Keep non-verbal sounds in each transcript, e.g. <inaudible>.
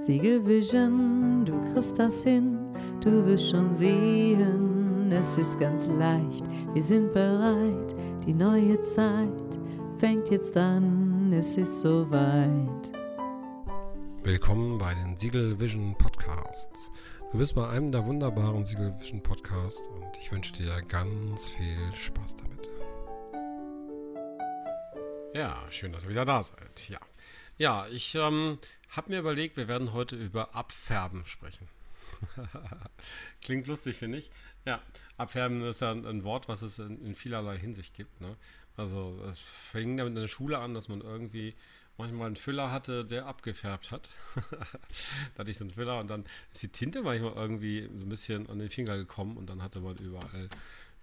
Siegelvision, du kriegst das hin, du wirst schon sehen, es ist ganz leicht, wir sind bereit, die neue Zeit fängt jetzt an, es ist soweit. Willkommen bei den Siegel Vision Podcasts. Du bist bei einem der wunderbaren Siegel Vision Podcasts und ich wünsche dir ganz viel Spaß damit. Ja, schön, dass ihr wieder da seid. Ja, ja ich ähm, habe mir überlegt, wir werden heute über Abfärben sprechen. <laughs> Klingt lustig, finde ich. Ja, Abfärben ist ja ein, ein Wort, was es in, in, vielerlei Hinsicht gibt. Ne? Also es fing damit in der Schule an, dass man irgendwie manchmal einen Füller hatte, der abgefärbt hat. <laughs> da hatte ich so einen Füller und dann ist die Tinte manchmal irgendwie so ein bisschen an den Finger gekommen und dann hatte man überall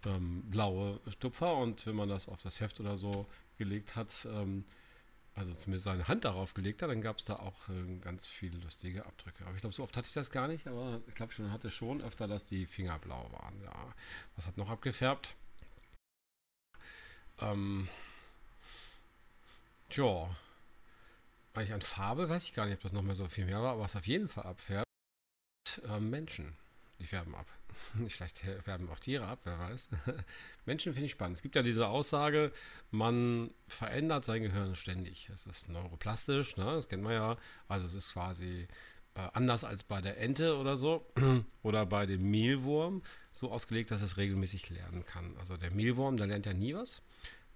ähm, blaue Stupfer und wenn man das auf das Heft oder so gelegt hat, ähm, also zumindest seine Hand darauf gelegt hat, dann gab es da auch äh, ganz viele lustige Abdrücke. Aber ich glaube, so oft hatte ich das gar nicht, aber ich glaube schon hatte schon öfter, dass die Finger blau waren. Ja. Was hat noch abgefärbt? Ähm, tja, eigentlich an Farbe weiß ich gar nicht, ob das noch mehr so viel mehr war, aber was auf jeden Fall abfärbt, äh, Menschen. Die färben ab. <laughs> Vielleicht färben auch Tiere ab, wer weiß. <laughs> Menschen finde ich spannend. Es gibt ja diese Aussage, man verändert sein Gehirn ständig. Es ist neuroplastisch, ne? das kennt man ja. Also es ist quasi äh, anders als bei der Ente oder so. <clears throat> oder bei dem Mehlwurm so ausgelegt, dass es regelmäßig lernen kann. Also der Mehlwurm, der lernt ja nie was.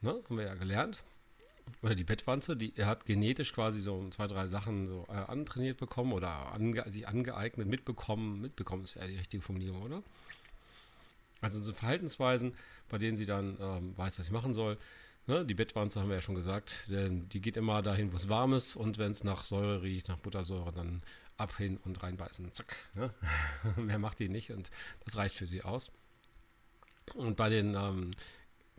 Ne? Haben wir ja gelernt oder die Bettwanze, die er hat genetisch quasi so zwei, drei Sachen so äh, antrainiert bekommen oder ange, sich angeeignet, mitbekommen. Mitbekommen ist ja die richtige Formulierung, oder? Also so Verhaltensweisen, bei denen sie dann ähm, weiß, was sie machen soll. Ne? Die Bettwanze haben wir ja schon gesagt, denn die geht immer dahin, wo es warm ist und wenn es nach Säure riecht, nach Buttersäure, dann ab hin und reinbeißen. Zack. Ne? <laughs> Mehr macht die nicht und das reicht für sie aus. Und bei den ähm,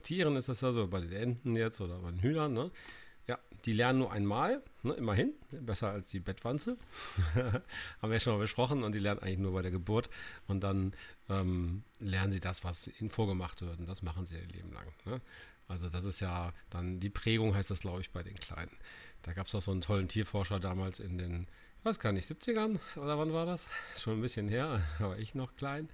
Tieren ist das ja so, bei den Enten jetzt oder bei den Hühnern, ne? Ja, die lernen nur einmal, ne, immerhin, besser als die Bettwanze. <laughs> Haben wir ja schon mal besprochen und die lernen eigentlich nur bei der Geburt und dann ähm, lernen sie das, was ihnen vorgemacht wird und das machen sie ihr Leben lang. Ne? Also das ist ja dann, die Prägung heißt das, glaube ich, bei den Kleinen. Da gab es auch so einen tollen Tierforscher damals in den, ich weiß gar nicht, 70ern oder wann war das? Schon ein bisschen her, <laughs> aber ich noch klein.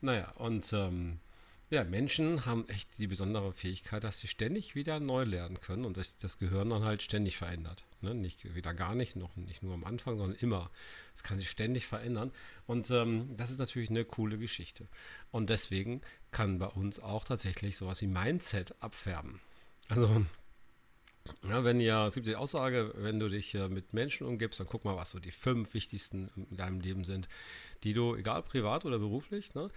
Naja, und ähm, ja, Menschen haben echt die besondere Fähigkeit, dass sie ständig wieder neu lernen können und dass das Gehirn dann halt ständig verändert. Ne? Nicht wieder gar nicht, noch nicht nur am Anfang, sondern immer. Es kann sich ständig verändern. Und ähm, das ist natürlich eine coole Geschichte. Und deswegen kann bei uns auch tatsächlich sowas wie Mindset abfärben. Also ja, wenn ja, es gibt die Aussage, wenn du dich äh, mit Menschen umgibst, dann guck mal, was so die fünf wichtigsten in deinem Leben sind, die du, egal privat oder beruflich, ne,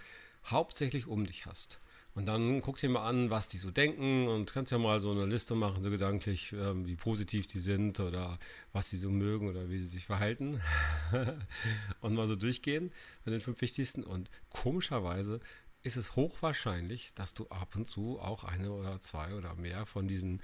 hauptsächlich um dich hast. Und dann guck dir mal an, was die so denken und kannst ja mal so eine Liste machen, so gedanklich, ähm, wie positiv die sind oder was sie so mögen oder wie sie sich verhalten. <laughs> und mal so durchgehen mit den fünf wichtigsten. Und komischerweise ist es hochwahrscheinlich, dass du ab und zu auch eine oder zwei oder mehr von diesen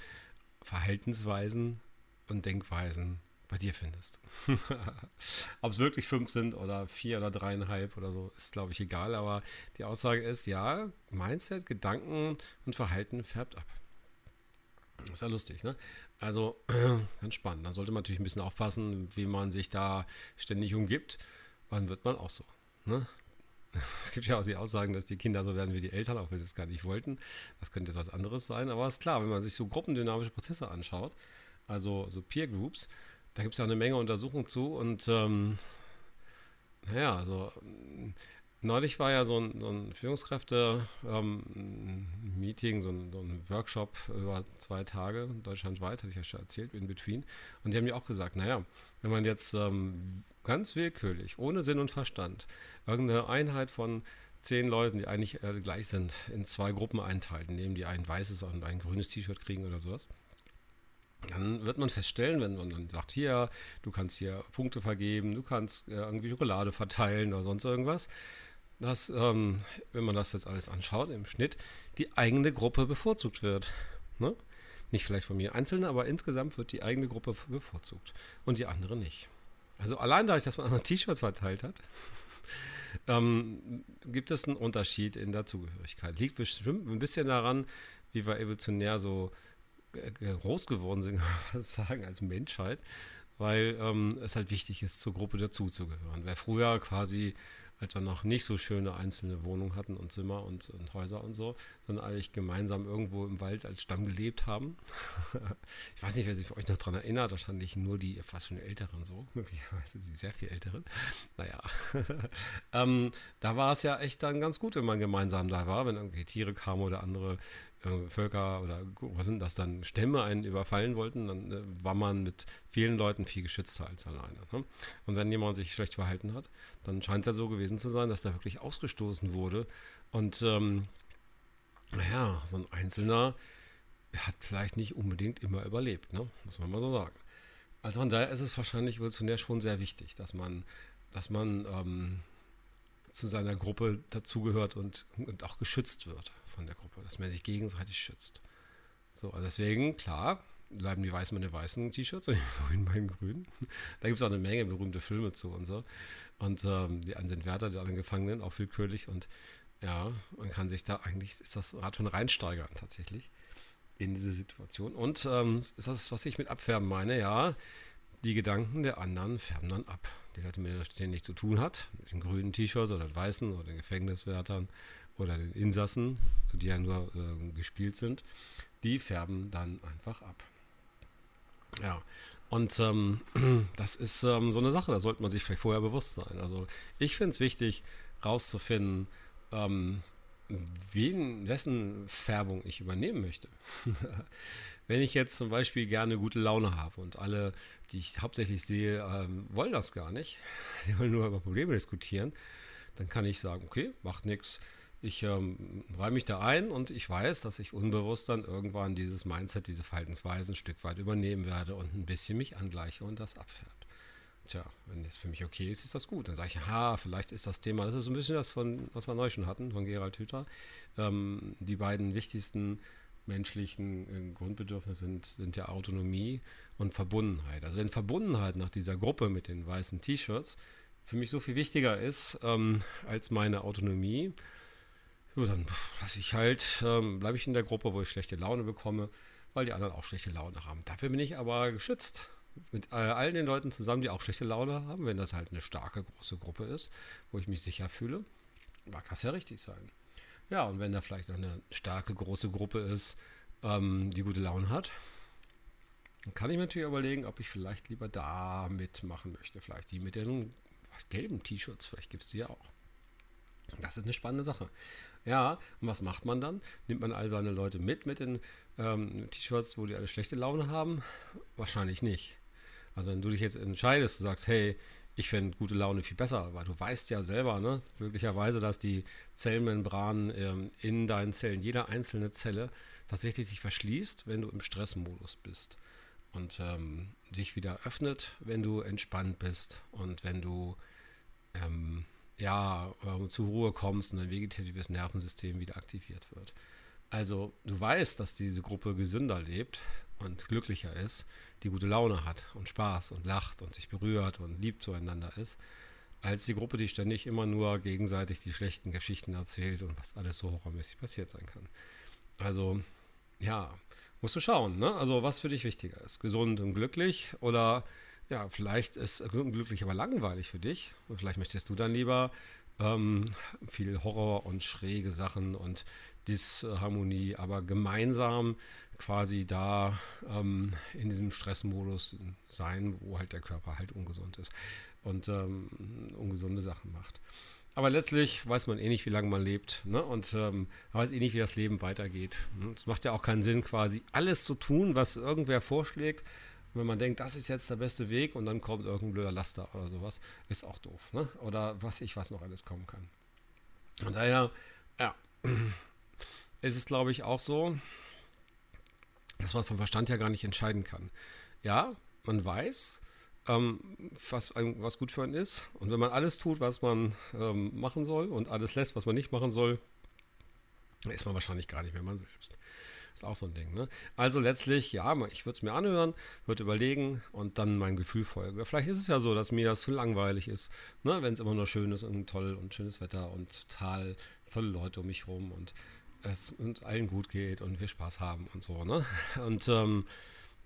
Verhaltensweisen und Denkweisen bei dir findest. <laughs> Ob es wirklich fünf sind oder vier oder dreieinhalb oder so, ist glaube ich egal. Aber die Aussage ist, ja, Mindset, Gedanken und Verhalten färbt ab. Ist ja lustig, ne? Also <clears throat> ganz spannend. Da sollte man natürlich ein bisschen aufpassen, wie man sich da ständig umgibt. Wann wird man auch so? Ne? <laughs> Es gibt ja auch die Aussagen, dass die Kinder so werden wie die Eltern, auch wenn sie es gar nicht wollten. Das könnte jetzt was anderes sein. Aber es ist klar, wenn man sich so gruppendynamische Prozesse anschaut, also so Peer Groups, da gibt es ja eine Menge Untersuchungen zu und ähm, naja, also neulich war ja so ein, so ein Führungskräfte-Meeting, ähm, so, so, ein Workshop über zwei Tage, deutschlandweit, hatte ich ja schon erzählt, in between. Und die haben ja auch gesagt, naja, wenn man jetzt ähm, ganz willkürlich, ohne Sinn und Verstand, irgendeine Einheit von zehn Leuten, die eigentlich äh, gleich sind, in zwei Gruppen einteilt, indem die ein weißes und ein grünes T-Shirt kriegen oder sowas dann wird man feststellen, wenn man dann sagt, hier, du kannst hier Punkte vergeben, du kannst äh, irgendwie Schokolade verteilen oder sonst irgendwas, dass, ähm, wenn man das jetzt alles anschaut, im Schnitt die eigene Gruppe bevorzugt wird. Ne? Nicht vielleicht von mir einzeln, aber insgesamt wird die eigene Gruppe bevorzugt und die andere nicht. Also allein dadurch, dass man <laughs> T-Shirts verteilt hat, <laughs> ähm, gibt es einen Unterschied in der Zugehörigkeit. Liegt bestimmt ein bisschen daran, wie wir evolutionär so groß geworden sind, <laughs> kann man sagen, als Menschheit. weil ähm, es halt wichtig ist, zur Gruppe dazuzugehören. Wer früher quasi als wir noch nicht so schöne einzelne Wohnungen hatten und Zimmer und, und Häuser und so, sondern eigentlich gemeinsam irgendwo im Wald als Stamm gelebt haben. <laughs> ich weiß nicht, wer sich für euch noch daran erinnert, wahrscheinlich nur die fast schon Älteren so, <laughs> möglicherweise die sehr viel Älteren. Naja, ähm, da war es ja echt dann ganz gut, wenn man gemeinsam da war, wenn irgendwie Tiere kamen oder andere äh, Völker oder was sind das dann, Stämme einen überfallen wollten, dann äh, war man mit vielen Leuten viel geschützter als alleine. Ne? Und wenn jemand sich schlecht verhalten hat, dann scheint es ja so gewesen zu sein, dass der wirklich ausgestoßen wurde. Und ähm, naja, so ein Einzelner hat vielleicht nicht unbedingt immer überlebt, ne? muss man mal so sagen. Also von daher ist es wahrscheinlich evolutionär schon sehr wichtig, dass man, dass man ähm, zu seiner Gruppe dazugehört und, und auch geschützt wird von der Gruppe, dass man sich gegenseitig schützt. So, also deswegen, klar, bleiben die Weißen den weißen T-Shirts und <laughs> die Grünen bei den Grünen. Da gibt es auch eine Menge berühmte Filme zu und so. Und ähm, die einen sind Wärter, die anderen Gefangenen, auch willkürlich. Und ja, man kann sich da eigentlich, ist das Rad schon reinsteigern tatsächlich in diese Situation. Und ähm, ist das, was ich mit Abfärben meine, ja, die Gedanken der anderen färben dann ab. Die Leute, mit denen nichts zu tun hat, mit den grünen T-Shirts oder den weißen oder den Gefängniswärtern oder den Insassen, also die ja nur äh, gespielt sind, die färben dann einfach ab. Ja, und ähm, <clears throat> das ist ähm, so eine Sache, da sollte man sich vielleicht vorher bewusst sein. Also ich finde es wichtig, rauszufinden, ähm, wen, wessen Färbung ich übernehmen möchte. <laughs> Wenn ich jetzt zum Beispiel gerne gute Laune habe und alle, die ich hauptsächlich sehe, ähm, wollen das gar nicht, <laughs> die wollen nur über Probleme diskutieren, dann kann ich sagen, okay, macht nichts ich ähm, räume mich da ein und ich weiß, dass ich unbewusst dann irgendwann dieses Mindset, diese Verhaltensweisen ein Stück weit übernehmen werde und ein bisschen mich angleiche und das abfärbt. Tja, wenn das für mich okay ist, ist das gut. Dann sage ich, ha, vielleicht ist das Thema, das ist so ein bisschen das von, was wir neu schon hatten, von Gerald Hüther. Ähm, die beiden wichtigsten menschlichen äh, Grundbedürfnisse sind, sind ja Autonomie und Verbundenheit. Also wenn Verbundenheit nach dieser Gruppe mit den weißen T-Shirts für mich so viel wichtiger ist ähm, als meine Autonomie, so, dann lasse ich halt, ähm, bleibe ich in der Gruppe, wo ich schlechte Laune bekomme, weil die anderen auch schlechte Laune haben. Dafür bin ich aber geschützt. Mit äh, allen den Leuten zusammen, die auch schlechte Laune haben, wenn das halt eine starke, große Gruppe ist, wo ich mich sicher fühle, mag das ja richtig sein. Ja, und wenn da vielleicht noch eine starke, große Gruppe ist, ähm, die gute Laune hat, dann kann ich mir natürlich überlegen, ob ich vielleicht lieber da mitmachen möchte. Vielleicht die mit den gelben T-Shirts, vielleicht gibt es die ja auch. Das ist eine spannende Sache. Ja, und was macht man dann? Nimmt man all seine Leute mit mit den ähm, T-Shirts, wo die alle schlechte Laune haben? Wahrscheinlich nicht. Also wenn du dich jetzt entscheidest, du sagst, hey, ich fände gute Laune viel besser, weil du weißt ja selber, ne, möglicherweise, dass die Zellmembranen ähm, in deinen Zellen, jeder einzelne Zelle, tatsächlich sich verschließt, wenn du im Stressmodus bist. Und ähm, sich wieder öffnet, wenn du entspannt bist und wenn du ähm, ja, äh, zur Ruhe kommst und dein vegetatives Nervensystem wieder aktiviert wird. Also du weißt, dass diese Gruppe gesünder lebt und glücklicher ist, die gute Laune hat und Spaß und lacht und sich berührt und lieb zueinander ist, als die Gruppe, die ständig immer nur gegenseitig die schlechten Geschichten erzählt und was alles so horrormäßig passiert sein kann. Also, ja, musst du schauen, ne? Also, was für dich wichtiger ist, gesund und glücklich oder ja, vielleicht ist glücklich aber langweilig für dich. Und vielleicht möchtest du dann lieber ähm, viel Horror und schräge Sachen und Disharmonie, aber gemeinsam quasi da ähm, in diesem Stressmodus sein, wo halt der Körper halt ungesund ist und ähm, ungesunde Sachen macht. Aber letztlich weiß man eh nicht, wie lange man lebt ne? und ähm, weiß eh nicht, wie das Leben weitergeht. Es macht ja auch keinen Sinn, quasi alles zu tun, was irgendwer vorschlägt, wenn man denkt, das ist jetzt der beste Weg und dann kommt irgendein blöder Laster oder sowas, ist auch doof. Ne? Oder was ich was noch alles kommen kann. Und daher, ja, <clears throat> ist es glaube ich auch so, dass man vom Verstand ja gar nicht entscheiden kann. Ja, man weiß, ähm, was, was gut für einen ist. Und wenn man alles tut, was man ähm, machen soll und alles lässt, was man nicht machen soll, ist man wahrscheinlich gar nicht mehr man selbst. Ist auch so ein Ding. Ne? Also letztlich, ja, ich würde es mir anhören, würde überlegen und dann mein Gefühl folgen. Vielleicht ist es ja so, dass mir das zu langweilig ist, ne? wenn es immer nur schön ist und toll und schönes Wetter und total tolle Leute um mich rum und es uns allen gut geht und wir Spaß haben und so. Ne? <laughs> Und ähm,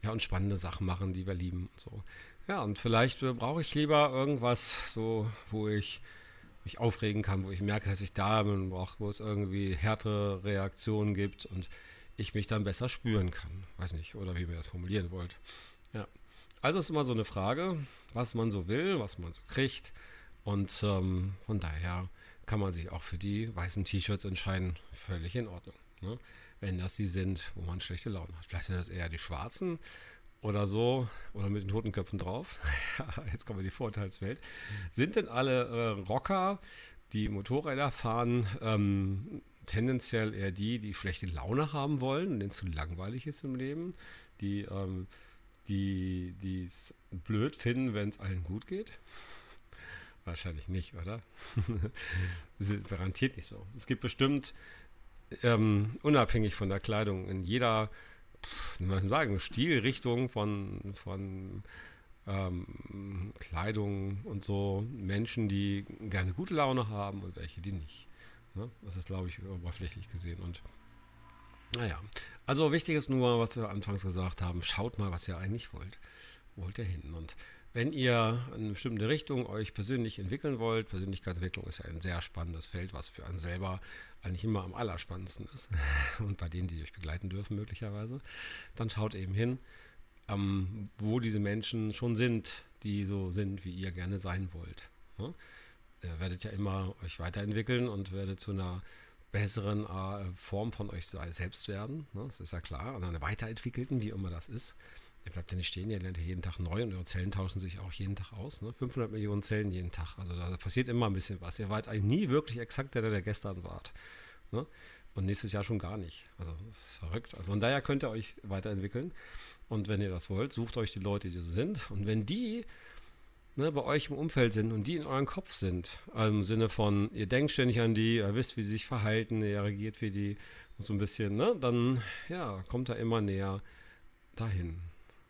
ja, und spannende Sachen machen, die wir lieben und so. Ja, und vielleicht äh, brauche ich lieber irgendwas, so, wo ich mich aufregen kann, wo ich merke, dass ich da bin, wo es irgendwie härtere Reaktionen gibt und ich mich dann besser spüren kann. Weiß nicht, oder wie ihr das formulieren wollt. Ja. Also ist immer so eine Frage, was man so will, was man so kriegt. Und ähm, von daher kann man sich auch für die weißen T-Shirts entscheiden. Völlig in Ordnung. Ne? Wenn das die sind, wo man schlechte Laune hat. Vielleicht sind das eher die schwarzen oder so, oder mit den Totenköpfen drauf. <laughs> Jetzt kommen wir in die Vorteilswelt. Sind denn alle äh, Rocker, die Motorräder fahren, ähm, tendenziell eher die, die schlechte Laune haben wollen, denen es zu langweilig ist im Leben, die ähm, die es blöd finden, wenn es allen gut geht? Wahrscheinlich nicht, oder? <laughs> garantiert nicht so. Es gibt bestimmt, ähm, unabhängig von der Kleidung, in jeder, wie man sagen, Stilrichtung von, von ähm, Kleidung und so Menschen, die gerne gute Laune haben und welche, die nicht. Ne? Das ist, glaube ich, oberflächlich gesehen. Und naja, also wichtig ist nur, was wir anfangs gesagt haben, schaut mal, was ihr eigentlich wollt. Wo wollt ihr hin? Und wenn ihr in eine bestimmte Richtung euch persönlich entwickeln wollt, Persönlichkeitsentwicklung ist ja ein sehr spannendes Feld, was für einen selber eigentlich immer am allerspannendsten ist <laughs> und bei denen, die euch begleiten dürfen möglicherweise, dann schaut eben hin, ähm, wo diese Menschen schon sind, die so sind, wie ihr gerne sein wollt. Ne? Ihr werdet ja immer euch weiterentwickeln und werdet zu einer besseren äh, Form von euch selbst werden. Ne? Das ist ja klar. Und einer weiterentwickelten, wie immer das ist. Ihr bleibt ja nicht stehen, ihr lernt ja jeden Tag neu und eure Zellen tauschen sich auch jeden Tag aus. Ne? 500 Millionen Zellen jeden Tag. Also da passiert immer ein bisschen was. Ihr wart eigentlich nie wirklich exakt der, der gestern wart. Ne? Und nächstes Jahr schon gar nicht. Also das ist verrückt. Also von daher könnt ihr euch weiterentwickeln. Und wenn ihr das wollt, sucht euch die Leute, die so sind. Und wenn die ne, bei euch im Umfeld sind und die in eurem Kopf sind, im Sinne von, ihr denkt ständig an die, ihr wisst, wie sie sich verhalten, ihr reagiert wie die und so ein bisschen, ne, dann ja, kommt er immer näher dahin.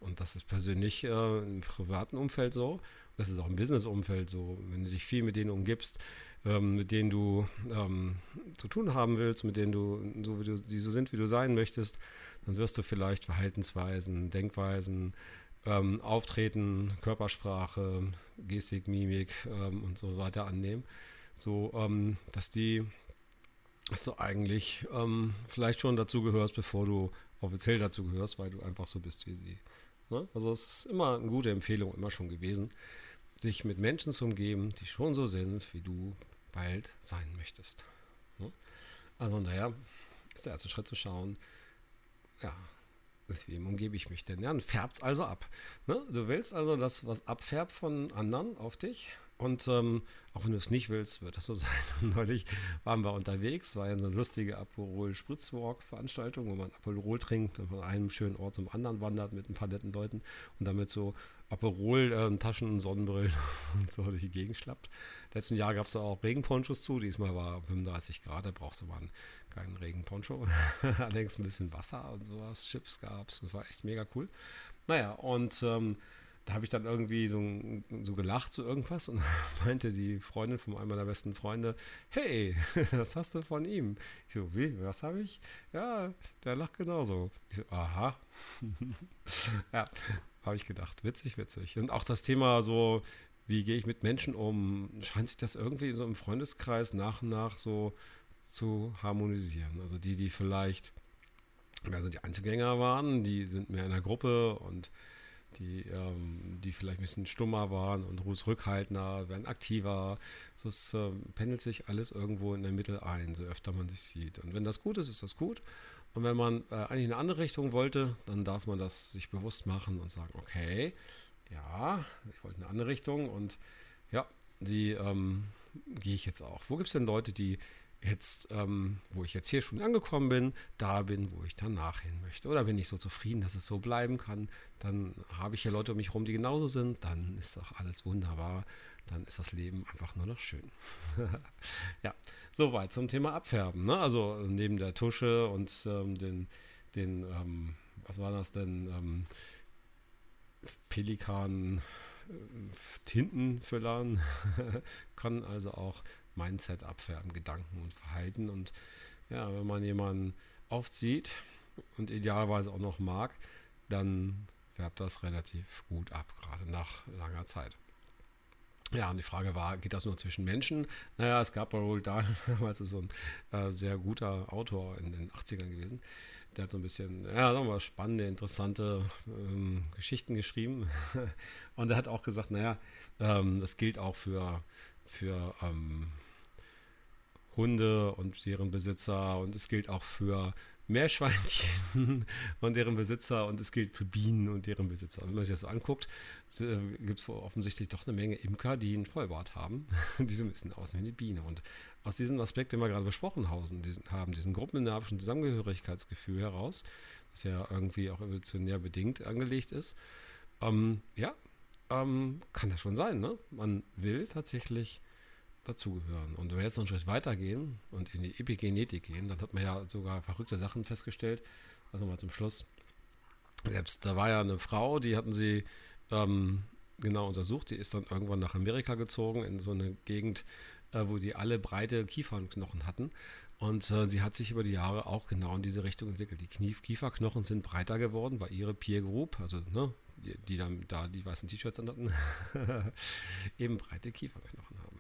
Und das ist persönlich äh, im privaten Umfeld so, das ist auch im Business-Umfeld so, wenn du dich viel mit denen umgibst, ähm, mit denen du ähm, zu tun haben willst, mit denen du, so wie du, die so sind, wie du sein möchtest, dann wirst du vielleicht Verhaltensweisen, Denkweisen, ähm, Auftreten, Körpersprache, Gestik, Mimik ähm, und so weiter annehmen. So, ähm, dass die, dass du eigentlich ähm, vielleicht schon dazu gehörst, bevor du offiziell dazu gehörst, weil du einfach so bist wie sie. Ne? Also es ist immer eine gute Empfehlung, immer schon gewesen, sich mit Menschen zu umgeben, die schon so sind, wie du bald sein möchtest. Ne? Also naja, ist der erste Schritt zu schauen, ja, mit wem umgebe ich mich denn? Ja, dann färbt es also ab. Ne? Du willst also, dass was abfärbt von anderen auf dich. Und ähm, auch wenn du es nicht willst, wird das so <laughs> sein. Und neulich waren wir unterwegs, war ja so eine lustige Aperol-Spritzwalk-Veranstaltung, wo man Aperol trinkt und von einem schönen Ort zum anderen wandert mit ein paar netten Leuten und damit so Aperol, äh, Taschen, Sonnenbrillen <laughs> und so durch die Gegend schlappt. Letzten Jahr gab es auch Regenponchos zu. Diesmal war 35 Grad, da brauchte man keinen Regenponcho. <laughs> Allerdings ein bisschen Wasser und sowas. Chips gab es. Das war echt mega cool. Naja, und ähm, da habe ich dann irgendwie so, so gelacht zu so irgendwas und <laughs> meinte die Freundin von einem meiner besten Freunde, hey, was hast du von ihm? Ich so, wie, was habe ich? Ja, der lacht genauso. Ich so, aha. ja, habe ich gedacht. Witzig, witzig. Und auch das Thema so, wie gehe ich mit Menschen um, scheint sich das irgendwie so im Freundeskreis nach und nach so zu harmonisieren. Also die, die vielleicht mehr so die Einzelgänger waren, die sind mehr in der Gruppe und die, ähm, die vielleicht ein bisschen stummer waren und zurückhaltender, werden aktiver. So es äh, pendelt sich alles irgendwo in der Mitte ein, so öfter man sich sieht. Und wenn das gut ist, ist das gut. Und wenn man äh, eigentlich in eine andere Richtung wollte, dann darf man das sich bewusst machen und sagen, okay, ja, ich wollte in eine andere Richtung und ja, die ähm, gehe ich jetzt auch. Wo gibt es denn Leute, die jetzt, ähm, wo ich jetzt hier schon angekommen bin, da bin, wo ich danach hin möchte. Oder bin ich so zufrieden, dass es so bleiben kann, dann habe ich hier Leute um mich herum, die genauso sind, dann ist doch alles wunderbar, dann ist das Leben einfach nur noch schön. <laughs> ja, soweit zum Thema Abfärben. Ne? Also neben der Tusche und ähm, den, den ähm, was war das denn, ähm, Pelikan äh, Tintenfüllern <laughs> kann also auch Mindset abfärben, Gedanken und Verhalten. Und ja, wenn man jemanden aufzieht und idealerweise auch noch mag, dann färbt das relativ gut ab, gerade nach langer Zeit. Ja, und die Frage war, geht das nur zwischen Menschen? Naja, es gab Dahl, <laughs> damals so ein äh, sehr guter Autor in den 80ern gewesen. Der hat so ein bisschen, ja, sagen wir mal, spannende, interessante ähm, Geschichten geschrieben. <laughs> und er hat auch gesagt, naja, ähm, das gilt auch für, für ähm, Hunde und deren Besitzer und es gilt auch für Meerschweinchen <laughs> und deren Besitzer und es gilt für Bienen und deren Besitzer. Und wenn man sich das so anguckt, äh, gibt es offensichtlich doch eine Menge Imker, die einen Vollbart haben. <laughs> die so ein bisschen aussehen wie eine Biene. Und aus diesem Aspekt, den wir gerade besprochen haben, diesen, gruppendynamischen Zusammengehörigkeitsgefühl heraus, das ja irgendwie auch evolutionär bedingt angelegt ist, ähm, ja, ähm, kann das schon sein. Ne? Man will tatsächlich dazugehören. Und wenn wir jetzt noch einen Schritt weiter gehen und in die Epigenetik gehen, dann hat man ja sogar verrückte Sachen festgestellt. Also mal zum Schluss. Selbst da war ja eine Frau, die hatten sie ähm, genau untersucht. Die ist dann irgendwann nach Amerika gezogen, in so eine Gegend, äh, wo die alle breite Kiefernknochen hatten. Und äh, sie hat sich über die Jahre auch genau in diese Richtung entwickelt. Die Knie Kieferknochen sind breiter geworden, weil ihre Peer Group, also ne, die, die dann da die weißen T-Shirts anhatten, <laughs> eben breite Kieferknochen haben.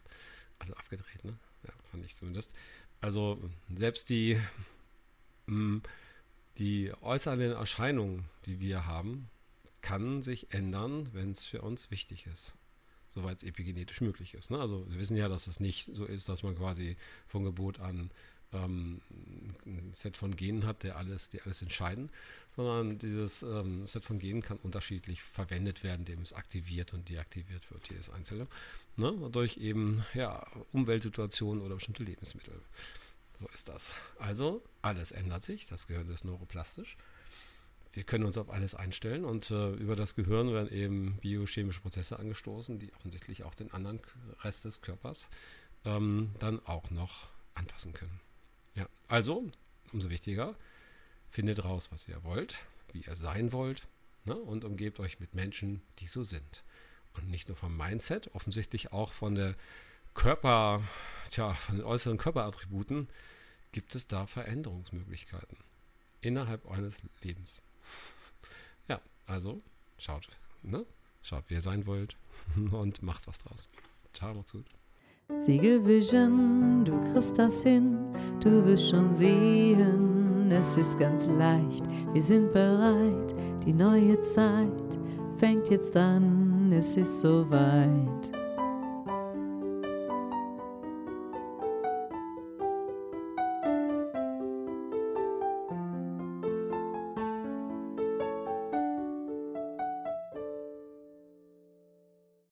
Also abgedreht, ne? Ja, fand ich zumindest. Also selbst die, mm, die äußeren Erscheinungen, die wir haben, kann sich ändern, wenn es für uns wichtig ist. Soweit es epigenetisch möglich ist. Ne? Also wir wissen ja, dass es nicht so ist, dass man quasi von Geburt an ähm, ein Set von Genen hat, der alles, die alles entscheiden, sondern dieses ähm, Set von Genen kann unterschiedlich verwendet werden, indem es aktiviert und deaktiviert wird, jedes einzelne, ne? durch eben ja, Umweltsituationen oder bestimmte Lebensmittel. So ist das. Also alles ändert sich, das Gehirn ist neuroplastisch. Wir können uns auf alles einstellen und äh, über das Gehirn werden eben biochemische Prozesse angestoßen, die offensichtlich auch den anderen Rest des Körpers ähm, dann auch noch anpassen können. Ja, also, umso wichtiger, findet raus, was ihr wollt, wie ihr sein wollt ne, und umgebt euch mit Menschen, die so sind. Und nicht nur vom Mindset, offensichtlich auch von der Körper, tja, von den äußeren Körperattributen gibt es da Veränderungsmöglichkeiten innerhalb eines Lebens. Ja, also schaut, ne? Schaut, wie ihr sein wollt <laughs> und macht was draus. Ciao, macht's gut. Siegelvision, du kriegst das hin, du wirst schon sehen, es ist ganz leicht, wir sind bereit, die neue Zeit fängt jetzt an, es ist soweit.